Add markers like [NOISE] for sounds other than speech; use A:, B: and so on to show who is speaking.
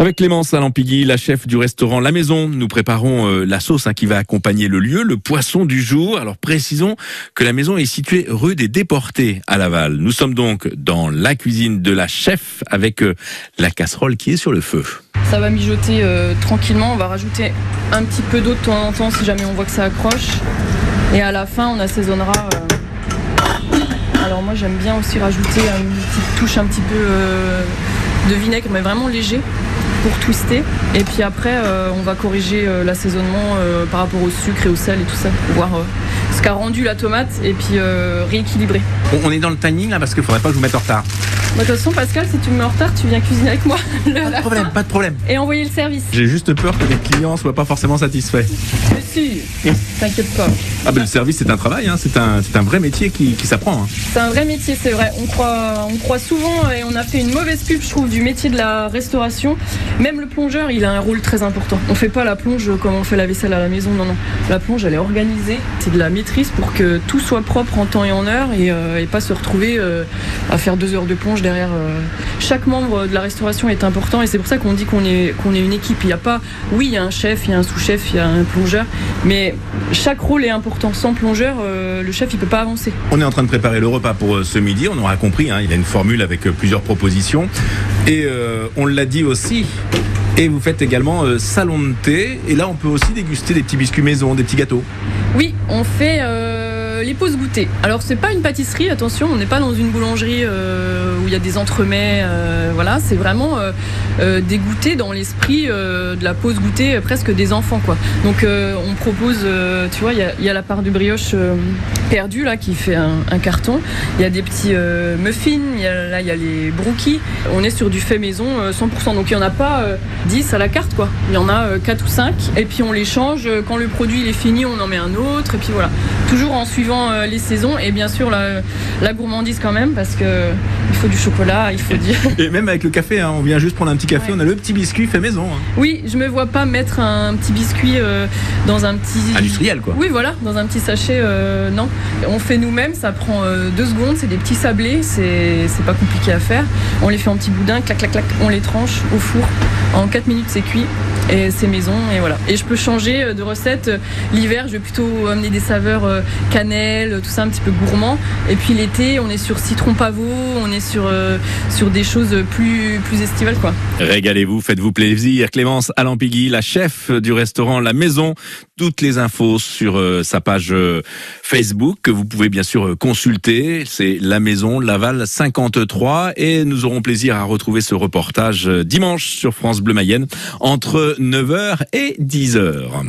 A: Avec Clémence Alampigui, la chef du restaurant La Maison, nous préparons euh, la sauce hein, qui va accompagner le lieu, le poisson du jour. Alors précisons que la maison est située rue des Déportés à Laval. Nous sommes donc dans la cuisine de la chef avec euh, la casserole qui est sur le feu.
B: Ça va mijoter euh, tranquillement. On va rajouter un petit peu d'eau de temps en temps si jamais on voit que ça accroche. Et à la fin, on assaisonnera. Alors moi, j'aime bien aussi rajouter une petite touche un petit peu de vinaigre, mais vraiment léger pour twister. Et puis après, euh, on va corriger euh, l'assaisonnement euh, par rapport au sucre et au sel et tout ça pour voir ce qu'a rendu la tomate et puis euh, rééquilibrer.
C: Bon, on est dans le timing là parce qu'il faudrait pas que je vous mette en retard.
B: Bah, De toute façon, Pascal, si tu me mets en retard, tu viens cuisiner avec moi le-
C: Pas de [LAUGHS] problème, pas de problème.
B: et envoyer le service.
A: J'ai juste peur que les clients soient pas forcément satisfaits.
B: Mais si, t'inquiète pas.
A: Ah ben le service c'est un travail, hein, c'est un, c'est un vrai métier qui, qui s'apprend. hein.
B: C'est un vrai métier, c'est vrai. On croit, on croit souvent et on a fait une mauvaise pub, je trouve, du métier de la restauration. Même le plongeur, il a un rôle très important. On fait pas la plonge comme on fait la vaisselle à la maison, non, non. La plonge, elle est organisée. C'est de la maîtrise pour que tout soit propre en temps et en heure et, euh, pas se retrouver euh, à faire deux heures de plonge derrière. euh. Chaque membre de la restauration est important et c'est pour ça qu'on dit qu'on est, est une équipe. Il n'y a pas, oui, il y a un chef, il y a un sous-chef, il y a un plongeur, mais chaque rôle est important. Sans plongeur, le chef, il peut pas avancer.
A: On est en train de préparer le repas pour ce midi, on aura compris, hein, il a une formule avec plusieurs propositions. Et on l'a dit aussi, et vous faites également euh, salon de thé, et là on peut aussi déguster des petits biscuits maison, des petits gâteaux.
B: Oui, on fait euh, les pauses goûter. Alors c'est pas une pâtisserie, attention, on n'est pas dans une boulangerie euh, où il y a des entremets. euh, voilà, c'est vraiment des goûters dans l'esprit de la pause goûter, euh, presque des enfants quoi. Donc on propose, tu vois, il y a- la part de brioche perdue là qui fait un, carton. Il y a des petits muffins, il y a- là il y a les brookies. On est sur du fait maison euh, 100%. Donc il n'y en a pas euh, 10 à la carte quoi. Il y en a euh, 4 ou 5 et puis on les change. Quand le produit est fini, on en met un autre et puis voilà. Toujours en suivant euh, les saisons et bien sûr la, la gourmandise quand même parce que il faut du chocolat, il faut du... [LAUGHS]
A: Et même avec le café, hein, on vient juste prendre un petit café,
B: Ouais.
A: on a le petit biscuit fait maison. hein.
B: Oui, je me vois pas mettre un petit biscuit euh, dans un petit...
A: Industriel quoi.
B: Oui, voilà, dans un petit sachet, euh, non. On fait nous-mêmes, ça prend euh, deux secondes, c'est des petits sablés, c'est c'est pas compliqué à faire. On les fait en petits boudins, clac, clac, clac, on les tranche au four. En 4 minutes, c'est cuit et c'est maison, et voilà. Et je peux changer euh, de recette. L'hiver, je vais plutôt amener des saveurs euh, cannelle, tout ça un petit peu gourmand. Et puis l'été, on est sur citron pavot, on est sur, euh, sur des choses plus, plus estivales, quoi.
A: Régalez-vous, faites-vous plaisir. Clémence Alampigui, la chef du restaurant La Maison. Toutes les infos sur euh, sa page euh, Facebook que vous pouvez bien sûr euh, consulter. C'est La Maison Laval 53 et nous aurons plaisir à retrouver ce reportage euh, dimanche sur France Bleu Mayenne entre 9h et 10h.